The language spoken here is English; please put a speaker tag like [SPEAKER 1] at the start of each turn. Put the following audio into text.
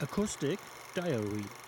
[SPEAKER 1] Acoustic Diary